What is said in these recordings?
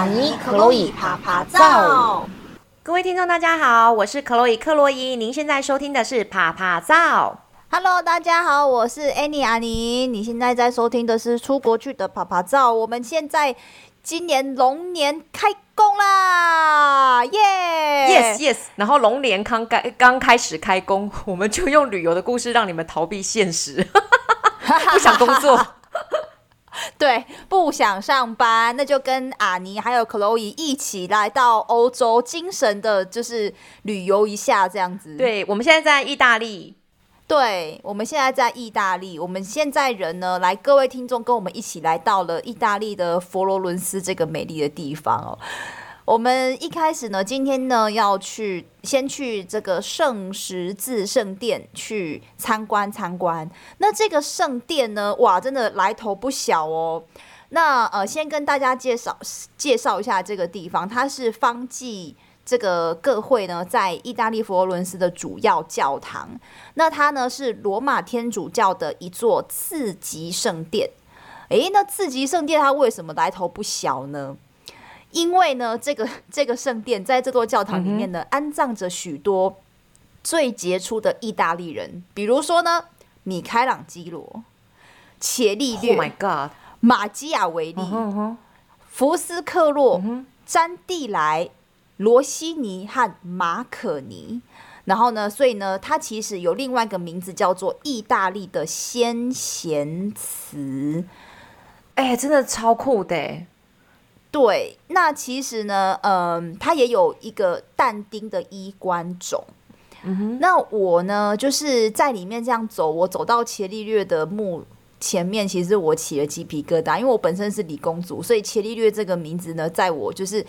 阿尼克洛伊啪啪造。各位听众，大家好，我是克洛伊克洛伊，您现在收听的是啪啪照。Hello，大家好，我是 Annie 阿尼，你现在在收听的是出国去的啪啪照。我们现在今年龙年开工啦，耶、yeah!！Yes Yes，然后龙年刚开刚开始开工，我们就用旅游的故事让你们逃避现实，不想工作。对，不想上班，那就跟阿尼还有克洛伊一起来到欧洲，精神的就是旅游一下这样子。对，我们现在在意大利。对，我们现在在意大利。我们现在人呢，来各位听众跟我们一起来到了意大利的佛罗伦斯这个美丽的地方哦。我们一开始呢，今天呢要去先去这个圣十字圣殿去参观参观。那这个圣殿呢，哇，真的来头不小哦。那呃，先跟大家介绍介绍一下这个地方，它是方济这个各会呢在意大利佛罗伦斯的主要教堂。那它呢是罗马天主教的一座次级圣殿。诶，那次级圣殿它为什么来头不小呢？因为呢，这个 这个圣殿在这座教堂里面呢，嗯、安葬着许多最杰出的意大利人，比如说呢，米开朗基罗、伽利略、Oh my God、马基雅维利、uh -huh, uh. 福斯克洛、uh -huh. 詹蒂莱、罗西尼和马可尼。然后呢，所以呢，它其实有另外一个名字叫做意大利的先贤祠。哎，真的超酷的。对，那其实呢，嗯，它也有一个但丁的衣冠冢。那我呢，就是在里面这样走，我走到伽利略的墓前面，其实我起了鸡皮疙瘩，因为我本身是理工族，所以伽利略这个名字呢，在我就是。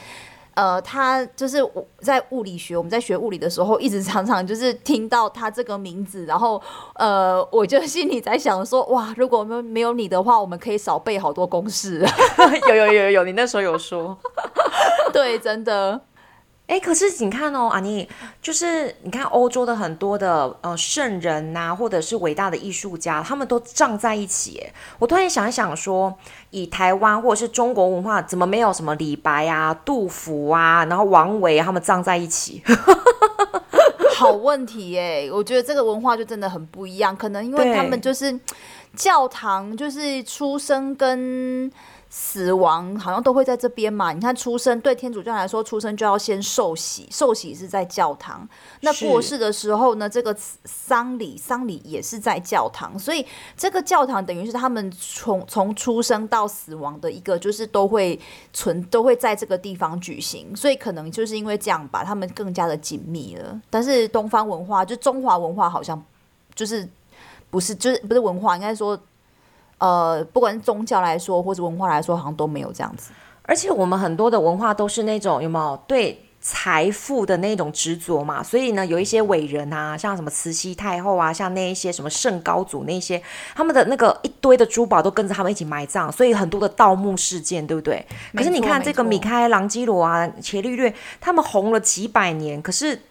呃，他就是我在物理学，我们在学物理的时候，一直常常就是听到他这个名字，然后呃，我就心里在想说，哇，如果我们没有你的话，我们可以少背好多公式。有有有有有，你那时候有说，对，真的。哎，可是你看哦，阿妮，就是你看欧洲的很多的呃圣人呐、啊，或者是伟大的艺术家，他们都葬在一起。我突然想一想说，以台湾或者是中国文化，怎么没有什么李白啊、杜甫啊，然后王维他们葬在一起？好问题耶！我觉得这个文化就真的很不一样，可能因为他们就是教堂，就是出生跟。死亡好像都会在这边嘛？你看出生对天主教来说，出生就要先受洗，受洗是在教堂。那过世的时候呢，这个丧礼丧礼也是在教堂。所以这个教堂等于是他们从从出生到死亡的一个，就是都会存都会在这个地方举行。所以可能就是因为这样吧，他们更加的紧密了。但是东方文化就中华文化好像就是不是就是不是文化，应该说。呃，不管是宗教来说，或者文化来说，好像都没有这样子。而且我们很多的文化都是那种有没有对财富的那种执着嘛？所以呢，有一些伟人啊，像什么慈禧太后啊，像那一些什么圣高祖那些，他们的那个一堆的珠宝都跟着他们一起埋葬，所以很多的盗墓事件，对不对？可是你看这个米开朗基罗啊、伽利略，他们红了几百年，可是。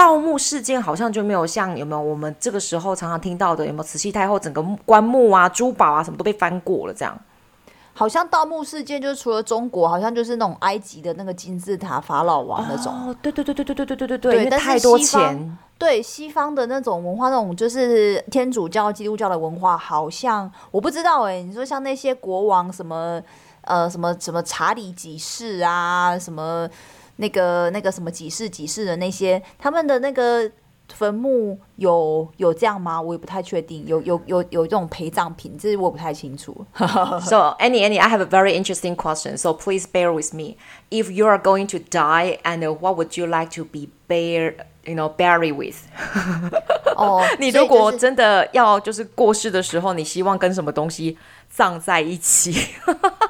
盗墓事件好像就没有像有没有我们这个时候常常听到的有没有慈禧太后整个棺木啊、珠宝啊什么都被翻过了这样？好像盗墓事件就是除了中国，好像就是那种埃及的那个金字塔法老王那种。哦，对对对对对对对对对对，因为太多钱。对西方的那种文化，那种就是天主教、基督教的文化，好像我不知道哎。你说像那些国王什么呃什么什么查理几世啊什么。那个那个什么几世几世的那些，他们的那个坟墓有有这样吗？我也不太确定。有有有有这种陪葬品，这是我不太清楚。so Annie Annie, I have a very interesting question. So please bear with me. If you are going to die, and what would you like to be buried, you know, buried with? 哦，你如果真的要就是过世的时候，你希望跟什么东西葬在一起？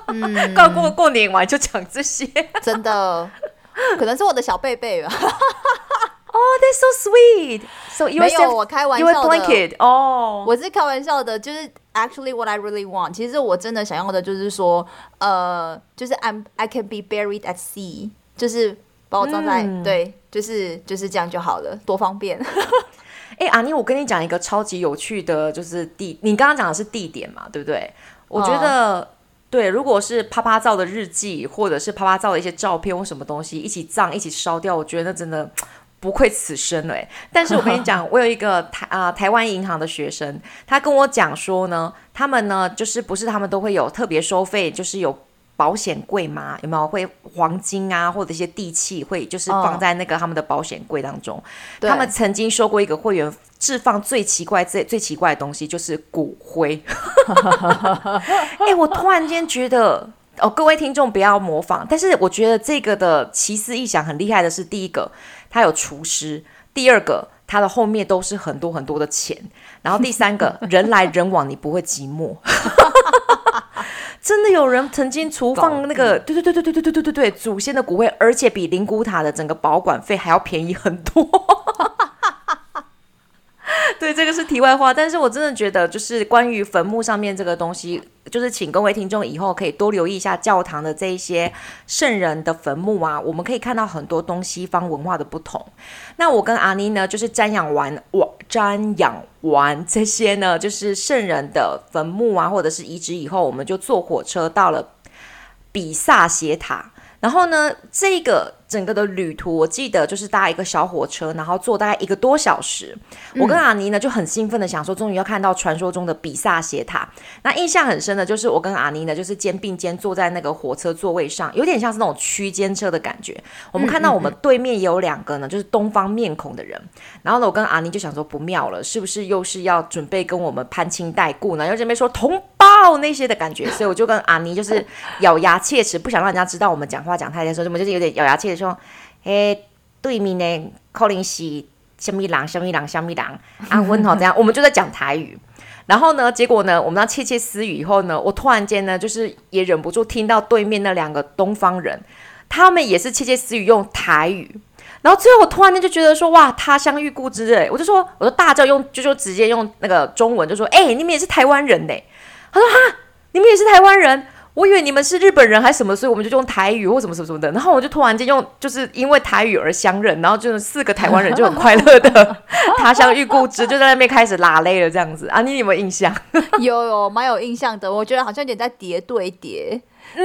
嗯，刚过过年完就讲这些，真的。可能是我的小贝贝吧。哦、oh,，that's so sweet. So you 没有，我开玩笑的。blanket. 哦，我是开玩笑的，就是 actually what I really want。其实我真的想要的就是说，呃，就是 I'm I can be buried at sea，就是把我葬在、嗯、对，就是就是这样就好了，多方便。哎、欸，阿妮，我跟你讲一个超级有趣的，就是地，你刚刚讲的是地点嘛，对不对？我觉得。对，如果是啪啪照的日记，或者是啪啪照的一些照片或什么东西一起葬一起烧掉，我觉得那真的不愧此生了。但是我跟你讲，我有一个台啊、呃、台湾银行的学生，他跟我讲说呢，他们呢就是不是他们都会有特别收费，就是有。保险柜吗？有没有会黄金啊，或者一些地契会就是放在那个他们的保险柜当中？哦、他们曾经说过一个会员置放最奇怪、最最奇怪的东西就是骨灰。哎、欸，我突然间觉得哦，各位听众不要模仿。但是我觉得这个的奇思异想很厉害的是，第一个他有厨师，第二个他的后面都是很多很多的钱，然后第三个人来人往，你不会寂寞。真的有人曾经存放那个，对对对对对对对对对对，祖先的骨灰，而且比灵骨塔的整个保管费还要便宜很多。对，这个是题外话，但是我真的觉得，就是关于坟墓上面这个东西，就是请各位听众以后可以多留意一下教堂的这一些圣人的坟墓啊，我们可以看到很多东西方文化的不同。那我跟阿妮呢，就是瞻仰完我瞻仰完这些呢，就是圣人的坟墓啊，或者是遗址以后，我们就坐火车到了比萨斜塔。然后呢，这个整个的旅途，我记得就是搭一个小火车，然后坐大概一个多小时。嗯、我跟阿妮呢就很兴奋的想说，终于要看到传说中的比萨斜塔。那印象很深的就是我跟阿妮呢，就是肩并肩坐在那个火车座位上，有点像是那种区间车的感觉。我们看到我们对面也有两个呢，就是东方面孔的人。然后呢，我跟阿妮就想说不妙了，是不是又是要准备跟我们攀亲带故呢？又这边说同胞那些的感觉，所以我就跟阿妮就是咬牙切齿，不想让人家知道我们讲话讲太的时候，我们就是有点咬牙切齿说：“诶，对面呢，可能是什么郎，什么郎，什么郎，阿温好这样。”我们就在讲台语。然后呢，结果呢，我们要窃窃私语以后呢，我突然间呢，就是也忍不住听到对面那两个东方人，他们也是窃窃私语用台语。然后最后我突然间就觉得说：“哇，他乡遇故知哎！”我就说，我就大叫用，就说直接用那个中文就说：“哎，你们也是台湾人呢？”他说：“哈，你们也是台湾人。”我以为你们是日本人还是什么，所以我们就用台语或什么什么什么的。然后我就突然间用，就是因为台语而相认，然后就是四个台湾人就很快乐的 他乡遇故知，就在那边开始拉累了这样子啊。你有没有印象？有有蛮有印象的。我觉得好像有点在叠对叠，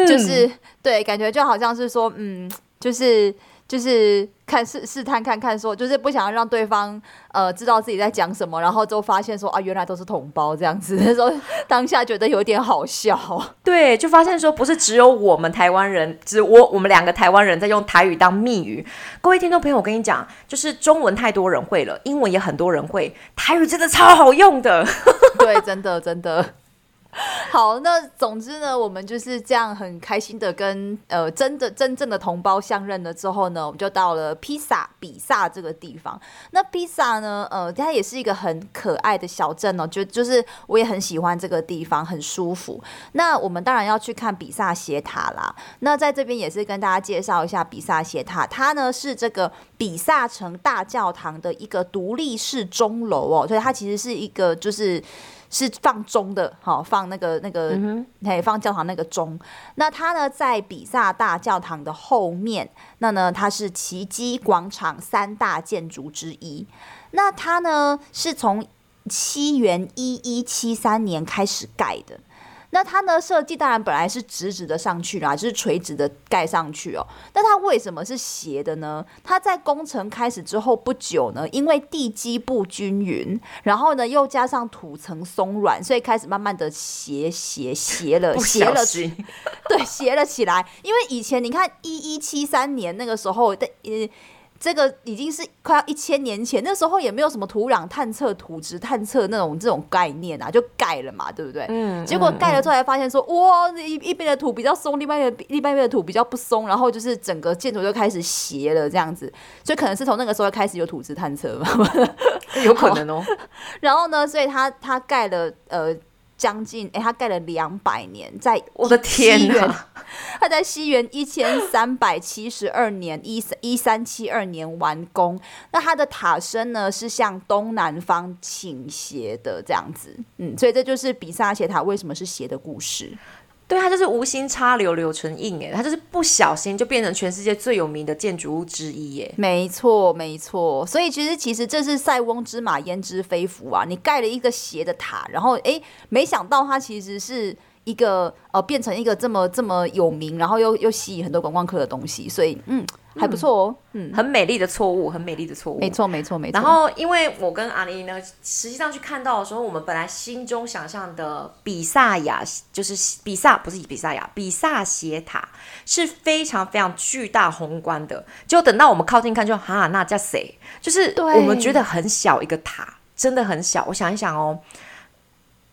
就是对，感觉就好像是说，嗯，就是。就是看试试探看看说，就是不想要让对方呃知道自己在讲什么，然后就发现说啊，原来都是同胞这样子那时候，当下觉得有点好笑。对，就发现说不是只有我们台湾人，只我我们两个台湾人在用台语当密语。各位听众朋友，我跟你讲，就是中文太多人会了，英文也很多人会，台语真的超好用的。对，真的真的。好，那总之呢，我们就是这样很开心的跟呃真的真正的同胞相认了之后呢，我们就到了披萨比萨这个地方。那披萨呢，呃，它也是一个很可爱的小镇哦，就就是我也很喜欢这个地方，很舒服。那我们当然要去看比萨斜塔啦。那在这边也是跟大家介绍一下比萨斜塔，它呢是这个比萨城大教堂的一个独立式钟楼哦，所以它其实是一个就是。是放钟的，好放那个那个，放教堂那个钟。那它呢，在比萨大教堂的后面，那呢，它是奇迹广场三大建筑之一。那它呢，是从西元一一七三年开始盖的。那它呢，设计当然本来是直直的上去啦，就是垂直的盖上去哦。那它为什么是斜的呢？它在工程开始之后不久呢，因为地基不均匀，然后呢又加上土层松软，所以开始慢慢的斜斜斜了，斜了，对，斜了起来。因为以前你看一一七三年那个时候的呃。这个已经是快要一千年前，那时候也没有什么土壤探测、土质探测那种这种概念啊，就盖了嘛，对不对？嗯。结果盖了之后才发现说，嗯、哇，一一边的土比较松，另外一边另外一边的土比较不松，然后就是整个建筑就开始斜了这样子，所以可能是从那个时候开始有土质探测吧，有可能哦。然后呢，所以他他盖了呃。将近哎，他盖了两百年，在我的天呐，他在西元一千三百七十二年一一三七二年完工。那它的塔身呢是向东南方倾斜的这样子，嗯，所以这就是比萨斜塔为什么是斜的故事。对，它就是无心插柳柳成荫，哎，它就是不小心就变成全世界最有名的建筑物之一，耶。没错，没错。所以其实，其实这是塞翁之马焉知非福啊！你盖了一个斜的塔，然后哎，没想到它其实是一个呃，变成一个这么这么有名，然后又又吸引很多观光客的东西。所以，嗯。还不错哦，嗯，很美丽的错误，很美丽的错误，没错没错没错。然后，因为我跟阿妮呢，实际上去看到的时候，我们本来心中想象的比萨亚，就是比萨不是比萨亚，比萨斜塔是非常非常巨大宏观的。就等到我们靠近看就，就哈那叫谁？就是我们觉得很小一个塔，真的很小。我想一想哦。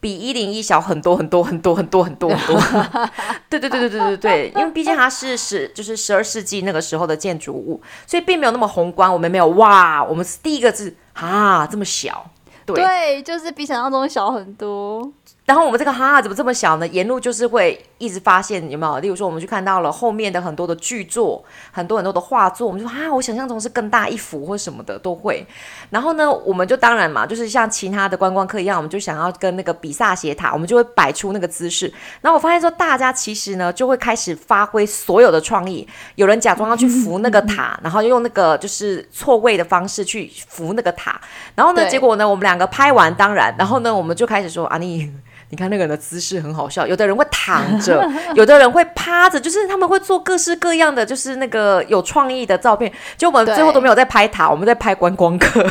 比一零一小很多很多很多很多很多很多，对对对对对对对，因为毕竟它是十就是十二世纪那个时候的建筑物，所以并没有那么宏观。我们没有哇，我们是第一个字啊这么小，对，对，就是比想象中小很多。然后我们这个哈怎么这么小呢？沿路就是会一直发现有没有？例如说，我们去看到了后面的很多的剧作，很多很多的画作，我们就说啊，我想象中是更大一幅或什么的都会。然后呢，我们就当然嘛，就是像其他的观光客一样，我们就想要跟那个比萨斜塔，我们就会摆出那个姿势。然后我发现说，大家其实呢就会开始发挥所有的创意，有人假装要去扶那个塔，然后用那个就是错位的方式去扶那个塔。然后呢，结果呢，我们两个拍完，当然，然后呢，我们就开始说啊，你。你看那个人的姿势很好笑，有的人会躺着，有的人会趴着，就是他们会做各式各样的，就是那个有创意的照片。就我们最后都没有在拍塔，我们在拍观光客。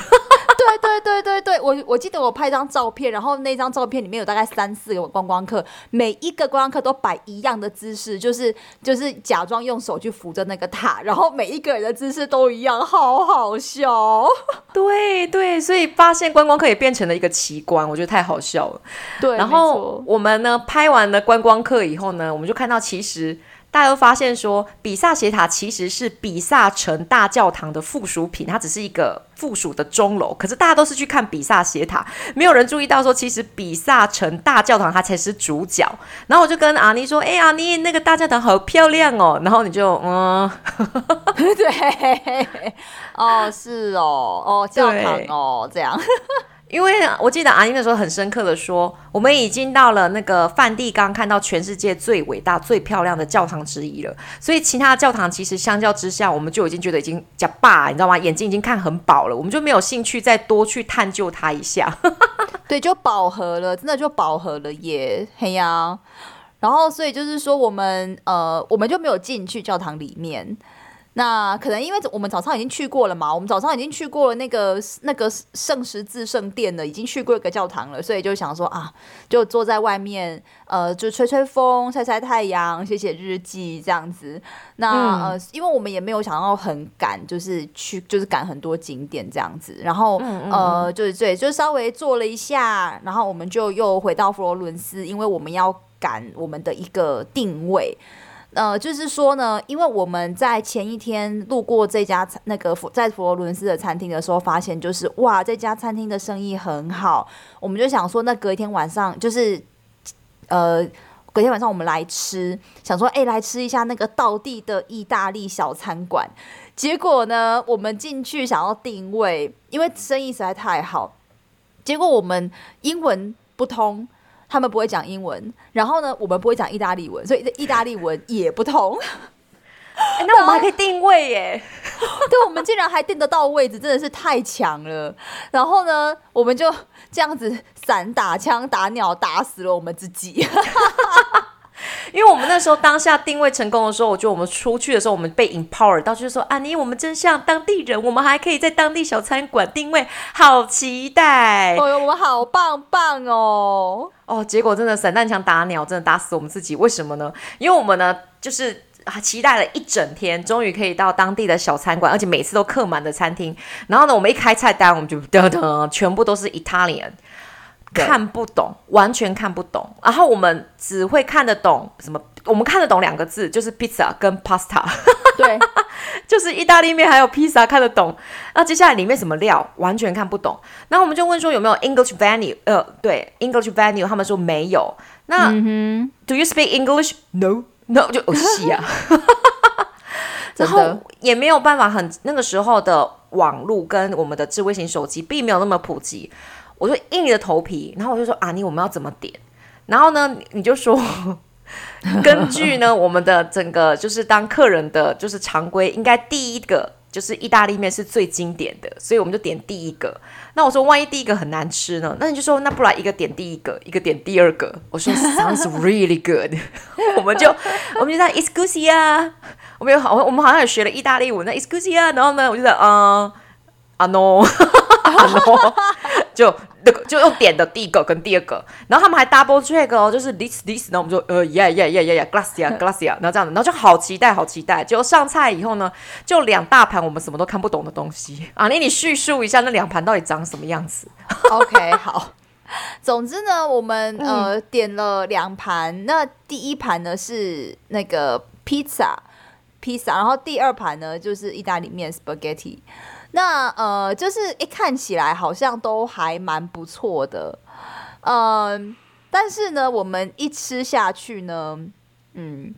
对对对对，我我记得我拍一张照片，然后那张照片里面有大概三四个观光客，每一个观光客都摆一样的姿势，就是就是假装用手去扶着那个塔，然后每一个人的姿势都一样，好好笑。对对，所以发现观光客也变成了一个奇观，我觉得太好笑了。对，然后我们呢拍完了观光客以后呢，我们就看到其实。大家都发现说，比萨斜塔其实是比萨城大教堂的附属品，它只是一个附属的钟楼。可是大家都是去看比萨斜塔，没有人注意到说，其实比萨城大教堂它才是主角。然后我就跟阿妮说：“哎、欸，阿妮，那个大教堂好漂亮哦。”然后你就嗯，对，哦，是哦，哦，教堂哦，这样。因为我记得阿英那时候很深刻的说，我们已经到了那个梵蒂冈，看到全世界最伟大、最漂亮的教堂之一了。所以其他的教堂其实相较之下，我们就已经觉得已经假霸，你知道吗？眼睛已经看很饱了，我们就没有兴趣再多去探究它一下。对，就饱和了，真的就饱和了耶，嘿呀。然后所以就是说，我们呃，我们就没有进去教堂里面。那可能因为我们早上已经去过了嘛，我们早上已经去过了那个那个圣十字圣殿了，已经去过一个教堂了，所以就想说啊，就坐在外面，呃，就吹吹风、晒晒太阳、写写日记这样子。那、嗯、呃，因为我们也没有想要很赶，就是去就是赶很多景点这样子，然后嗯嗯呃，就是对，就稍微坐了一下，然后我们就又回到佛罗伦斯，因为我们要赶我们的一个定位。呃，就是说呢，因为我们在前一天路过这家那个佛在佛罗伦斯的餐厅的时候，发现就是哇，这家餐厅的生意很好，我们就想说，那隔一天晚上就是呃，隔天晚上我们来吃，想说哎，来吃一下那个道地的意大利小餐馆。结果呢，我们进去想要定位，因为生意实在太好，结果我们英文不通。他们不会讲英文，然后呢，我们不会讲意大利文，所以意大利文也不通。欸、那我们还可以定位耶？对，我们竟然还定得到位置，真的是太强了。然后呢，我们就这样子散打枪打鸟，打死了我们自己。因为我们那时候当下定位成功的时候，我觉得我们出去的时候，我们被 empower 到，就是说啊，你我们真像当地人，我们还可以在当地小餐馆定位，好期待！哦呦，我们好棒棒哦！哦，结果真的散弹枪打鸟，真的打死我们自己。为什么呢？因为我们呢，就是期待了一整天，终于可以到当地的小餐馆，而且每次都客满的餐厅。然后呢，我们一开菜单，我们就噔噔，全部都是 Italian。看不懂，完全看不懂。然后我们只会看得懂什么？我们看得懂两个字，就是 pizza 跟 pasta。对，就是意大利面还有披萨看得懂。那接下来里面什么料完全看不懂。然后我们就问说有没有 English venue？呃，对，English venue，他们说没有。那、嗯、Do you speak English？No，No，就哦西啊。然后也没有办法很，很那个时候的网络跟我们的智慧型手机并没有那么普及。我就硬着头皮，然后我就说：“啊，你，我们要怎么点？”然后呢，你就说根据呢我们的整个就是当客人的就是常规，应该第一个就是意大利面是最经典的，所以我们就点第一个。那我说万一第一个很难吃呢？那你就说那不然一个点第一个，一个点第二个。我说 sounds really good，我们就我们就在 Scusi 啊，我们有好我们好像也学了意大利文在 Scusi 啊，然后呢我就在嗯啊 no 啊 no 就。那个就用点的第一个跟第二个，然后他们还 double check 哦，就是 this this，然后我们就呃 yeah yeah yeah yeah yeah，glacia glacia，然后这样子，然后就好期待好期待，结果上菜以后呢，就两大盘我们什么都看不懂的东西啊，你你叙述一下那两盘到底长什么样子？OK，好，总之呢，我们呃、嗯、点了两盘，那第一盘呢是那个披萨披萨，然后第二盘呢就是意大利面 spaghetti。那呃，就是一看起来好像都还蛮不错的，嗯、呃，但是呢，我们一吃下去呢，嗯，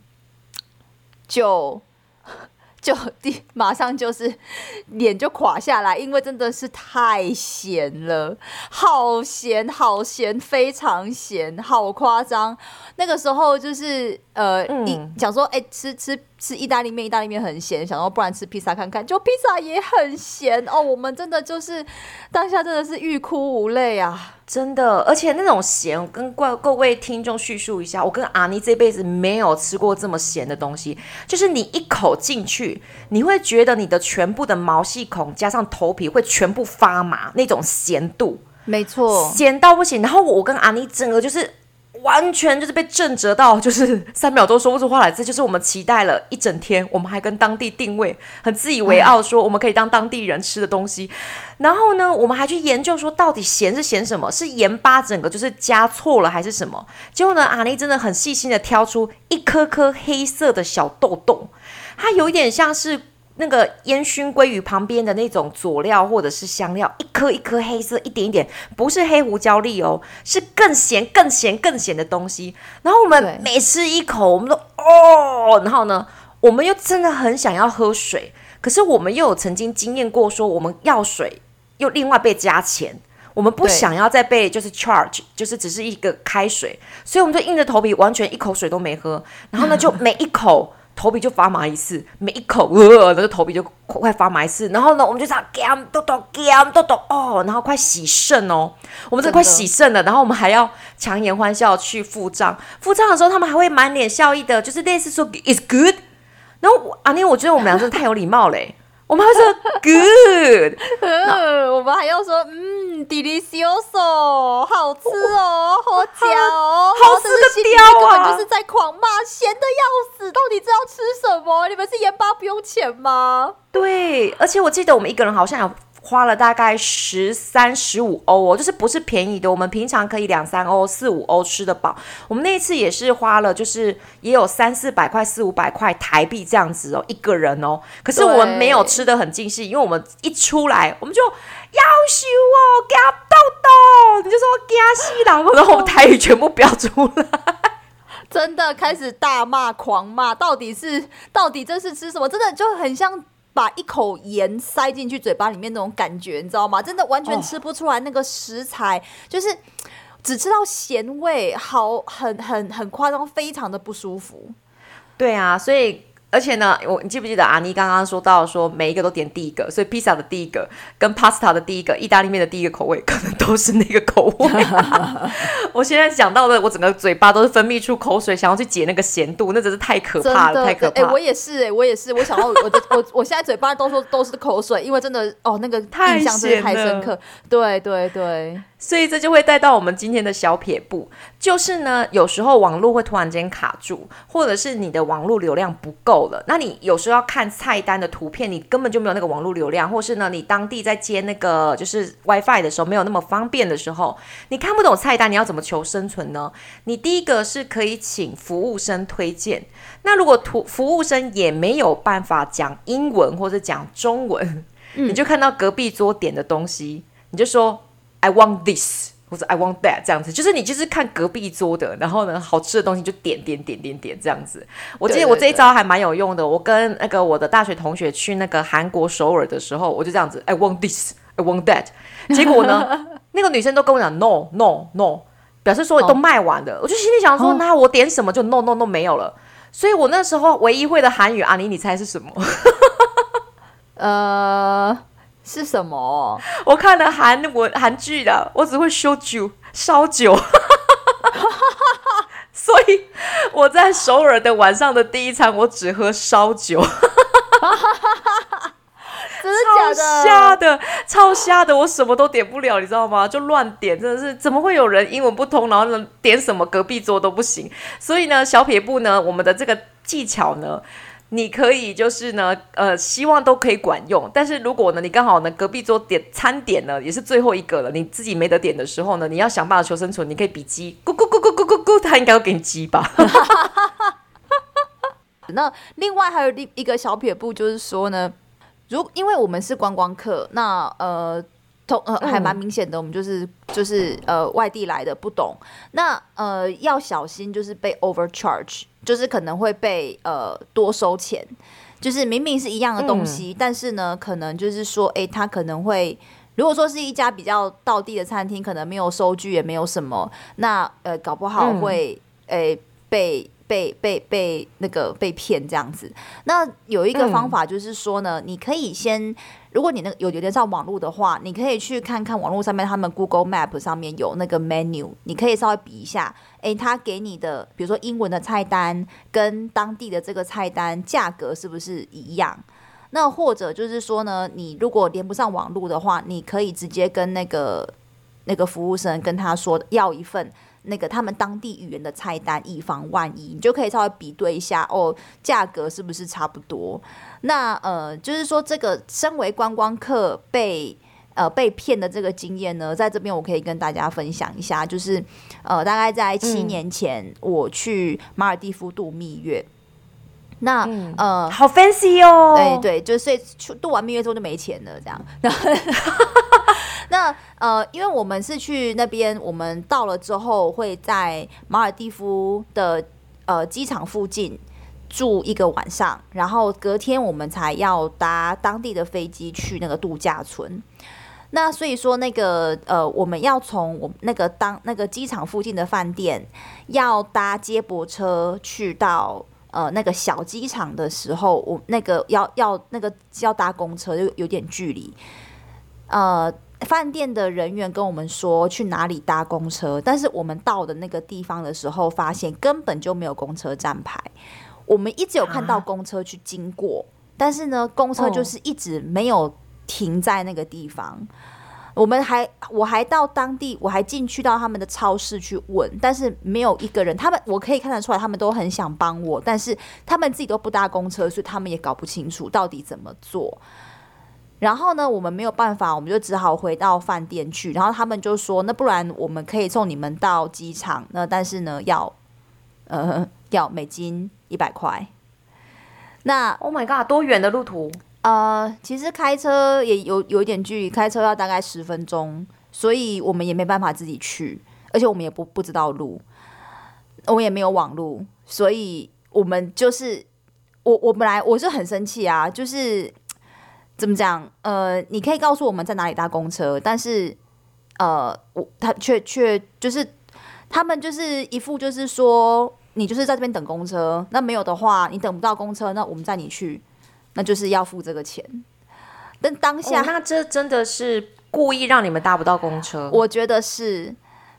就 就第马上就是脸就垮下来，因为真的是太咸了，好咸，好咸，非常咸，好夸张。那个时候就是呃，嗯、一想说，哎、欸，吃吃。吃意大利面，意大利面很咸，想要不然吃披萨看看，就披萨也很咸哦。我们真的就是当下真的是欲哭无泪啊，真的。而且那种咸，跟各各位听众叙述一下，我跟阿妮这辈子没有吃过这么咸的东西，就是你一口进去，你会觉得你的全部的毛细孔加上头皮会全部发麻，那种咸度，没错，咸到不行。然后我跟阿妮整个就是。完全就是被震折到，就是 三秒都说不出话来。这就是我们期待了一整天，我们还跟当地定位，很自以为傲，说我们可以当当地人吃的东西。然后呢，我们还去研究说，到底咸是咸什么？是盐巴整个就是加错了，还是什么？结果呢，阿妮真的很细心的挑出一颗颗黑色的小豆豆，它有一点像是。那个烟熏鲑鱼旁边的那种佐料或者是香料，一颗一颗黑色，一点一点，不是黑胡椒粒哦，是更咸、更咸、更咸的东西。然后我们每吃一口，我们都哦，然后呢，我们又真的很想要喝水，可是我们又有曾经经验过，说我们要水又另外被加钱，我们不想要再被就是 charge，就是只是一个开水，所以我们就硬着头皮，完全一口水都没喝，然后呢，就每一口。头皮就发麻一次，每一口，呃，那个头皮就快发麻一次。然后呢，我们就这样干，都都干，都都哦，然后快洗肾哦，我们这快洗肾了。然后我们还要强颜欢笑去付账，付账的时候他们还会满脸笑意的，就是类似说 "It's good"。然后阿妮，我觉得我们俩真的太有礼貌嘞。我们还说 good，我们还要说嗯，delicioso，好吃哦，好嚼哦，好吃个雕啊！根本就是在狂骂，咸的要死，到底知道吃什么？你们是盐巴不用钱吗？对，而且我记得我们一个人好像有。花了大概十三十五欧哦，就是不是便宜的。我们平常可以两三欧、四五欧吃得饱。我们那一次也是花了，就是也有三四百块、四五百块台币这样子哦，一个人哦。可是我们没有吃的很尽兴，因为我们一出来，我们就要修哦，夹豆豆，你就说夹西郎，然后我们台语全部飙出来，真的开始大骂、狂骂，到底是到底这是吃什么？真的就很像。把一口盐塞进去嘴巴里面那种感觉，你知道吗？真的完全吃不出来那个食材，哦、就是只吃到咸味，好，很很很夸张，非常的不舒服。对啊，所以。而且呢，我你记不记得阿妮刚刚说到说每一个都点第一个，所以披萨的第一个跟 pasta 的第一个，意大利面的第一个口味可能都是那个口味。我现在想到的，我整个嘴巴都是分泌出口水，想要去解那个咸度，那真是太可怕了，太可怕了。哎、欸，我也是、欸，哎，我也是，我想到我的我我现在嘴巴都说都是口水，因为真的哦，那个印象真的太深刻。对对对。所以这就会带到我们今天的小撇步，就是呢，有时候网络会突然间卡住，或者是你的网络流量不够了，那你有时候要看菜单的图片，你根本就没有那个网络流量，或是呢，你当地在接那个就是 WiFi 的时候没有那么方便的时候，你看不懂菜单，你要怎么求生存呢？你第一个是可以请服务生推荐，那如果图服务生也没有办法讲英文或者讲中文，你就看到隔壁桌点的东西，你就说。I want this，或者 I want that，这样子，就是你就是看隔壁桌的，然后呢，好吃的东西就点点点点点这样子。我记得我这一招还蛮有用的。我跟那个我的大学同学去那个韩国首尔的时候，我就这样子，I want this，I want that。结果呢，那个女生都跟我讲 no no no，表示说都卖完了。哦、我就心里想说，哦、那我点什么就 no no no 没有了。所以我那时候唯一会的韩语，阿妮，你猜是什么？呃，是什么？我看了韩文韩剧的，我只会烧酒，烧酒。所以我在首尔的晚上的第一餐，我只喝烧酒。真的假的？超瞎的，超瞎的，我什么都点不了，你知道吗？就乱点，真的是怎么会有人英文不通，然后呢点什么隔壁桌都不行？所以呢，小撇步呢，我们的这个技巧呢，你可以就是呢，呃，希望都可以管用。但是如果呢，你刚好呢隔壁桌点餐点呢也是最后一个了，你自己没得点的时候呢，你要想办法求生存，你可以比鸡，咕咕咕咕咕咕咕，他应该会给你鸡吧。那另外还有另一个小撇步，就是说呢。如因为我们是观光客，那呃，同呃还蛮明显的，我们就是就是呃外地来的，不懂，那呃要小心，就是被 overcharge，就是可能会被呃多收钱，就是明明是一样的东西，嗯、但是呢，可能就是说，哎，他可能会，如果说是一家比较道地的餐厅，可能没有收据，也没有什么，那呃搞不好会诶、嗯、被。被被被那个被骗这样子，那有一个方法就是说呢，嗯、你可以先，如果你那个有有连上网络的话，你可以去看看网络上面他们 Google Map 上面有那个 menu，你可以稍微比一下，诶，他给你的比如说英文的菜单跟当地的这个菜单价格是不是一样？那或者就是说呢，你如果连不上网络的话，你可以直接跟那个那个服务生跟他说要一份。那个他们当地语言的菜单，以防万一，你就可以稍微比对一下哦，价格是不是差不多？那呃，就是说这个身为观光客被呃被骗的这个经验呢，在这边我可以跟大家分享一下，就是呃，大概在七年前，嗯、我去马尔蒂夫度蜜月，那、嗯、呃，好 fancy 哦，对对，就所以度完蜜月之后就没钱了，这样。然 后那呃，因为我们是去那边，我们到了之后会在马尔蒂夫的呃机场附近住一个晚上，然后隔天我们才要搭当地的飞机去那个度假村。那所以说，那个呃，我们要从我那个当那个机场附近的饭店要搭接驳车去到呃那个小机场的时候，我那个要要那个要搭公车，就有点距离，呃。饭店的人员跟我们说去哪里搭公车，但是我们到的那个地方的时候，发现根本就没有公车站牌。我们一直有看到公车去经过，啊、但是呢，公车就是一直没有停在那个地方。哦、我们还，我还到当地，我还进去到他们的超市去问，但是没有一个人。他们我可以看得出来，他们都很想帮我，但是他们自己都不搭公车，所以他们也搞不清楚到底怎么做。然后呢，我们没有办法，我们就只好回到饭店去。然后他们就说：“那不然我们可以送你们到机场，那但是呢，要呃要美金一百块。”那 Oh my god，多远的路途？呃，其实开车也有有一点距离，开车要大概十分钟，所以我们也没办法自己去，而且我们也不不知道路，我们也没有网路，所以我们就是我我本来我是很生气啊，就是。怎么讲？呃，你可以告诉我们在哪里搭公车，但是，呃，我他却却就是他们就是一副就是说，你就是在这边等公车，那没有的话，你等不到公车，那我们载你去，那就是要付这个钱。但当下，哦，那这真的是故意让你们搭不到公车？我觉得是。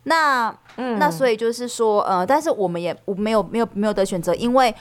那，嗯，那所以就是说，呃，但是我们也我没有没有没有得选择，因为。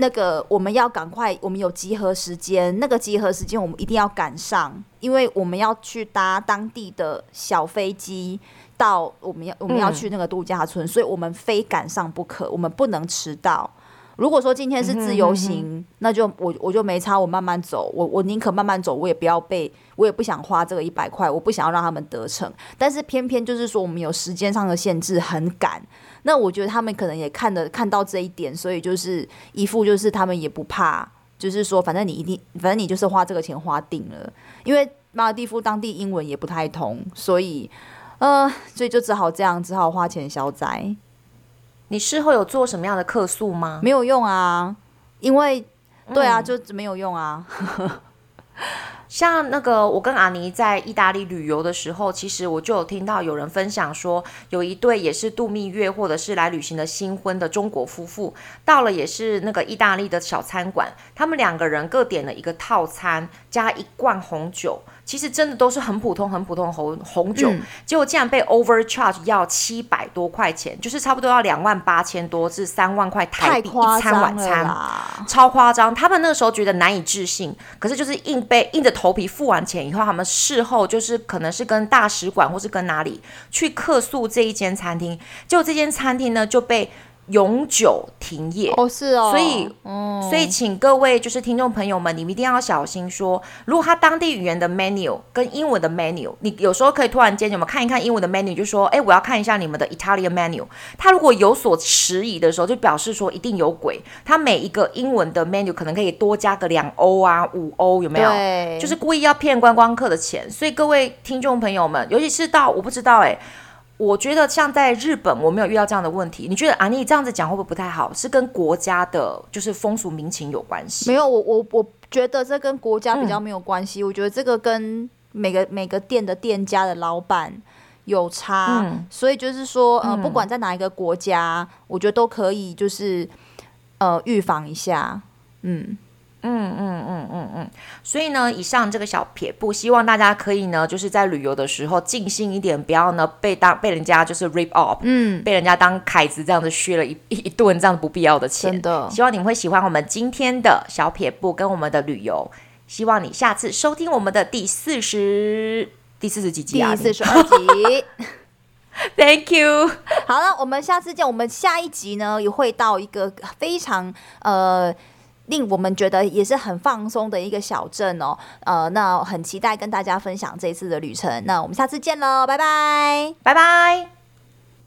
那个我们要赶快，我们有集合时间。那个集合时间我们一定要赶上，因为我们要去搭当地的小飞机到我们要我们要去那个度假村，嗯、所以我们非赶上不可，我们不能迟到。如果说今天是自由行，嗯哼嗯哼，那就我我就没差，我慢慢走，我我宁可慢慢走，我也不要被，我也不想花这个一百块，我不想要让他们得逞。但是偏偏就是说我们有时间上的限制，很赶。那我觉得他们可能也看得看到这一点，所以就是一副就是他们也不怕，就是说反正你一定，反正你就是花这个钱花定了。因为马尔蒂夫当地英文也不太通，所以呃，所以就只好这样，只好花钱消灾。你事后有做什么样的客诉吗？没有用啊，因为对啊，嗯、就没有用啊。像那个我跟阿尼在意大利旅游的时候，其实我就有听到有人分享说，有一对也是度蜜月或者是来旅行的新婚的中国夫妇，到了也是那个意大利的小餐馆，他们两个人各点了一个套餐加一罐红酒。其实真的都是很普通、很普通的红红酒，嗯、结果竟然被 overcharge 要七百多块钱，就是差不多要两万八千多至三万块台币一餐晚餐，超夸张。他们那个时候觉得难以置信，可是就是硬被硬着头皮付完钱以后，他们事后就是可能是跟大使馆或是跟哪里去客诉这一间餐厅，结果这间餐厅呢就被。永久停业哦，是哦，所以，嗯、所以请各位就是听众朋友们，你们一定要小心说，如果他当地语言的 menu 跟英文的 menu，你有时候可以突然间有没有看一看英文的 menu，就说，哎，我要看一下你们的 Italian menu。他如果有所迟疑的时候，就表示说一定有鬼。他每一个英文的 menu 可能可以多加个两欧啊、五欧，有没有？对，就是故意要骗观光客的钱。所以各位听众朋友们，尤其是到我不知道哎。我觉得像在日本，我没有遇到这样的问题。你觉得阿妮这样子讲会不会不太好？是跟国家的就是风俗民情有关系？没有，我我我觉得这跟国家比较没有关系。嗯、我觉得这个跟每个每个店的店家的老板有差。嗯、所以就是说，呃，不管在哪一个国家，嗯、我觉得都可以，就是呃预防一下。嗯。嗯嗯嗯嗯嗯，所以呢，以上这个小撇步，希望大家可以呢，就是在旅游的时候尽兴一点，不要呢被当被人家就是 rip off，嗯，被人家当凯子这样子削了一一一顿这样不必要的钱。真的，希望你们会喜欢我们今天的小撇步跟我们的旅游。希望你下次收听我们的第四十第四十几集啊，第四十二集。Thank you。好了，我们下次见。我们下一集呢也会到一个非常呃。令我们觉得也是很放松的一个小镇哦，呃，那很期待跟大家分享这一次的旅程。那我们下次见喽，拜拜，拜拜。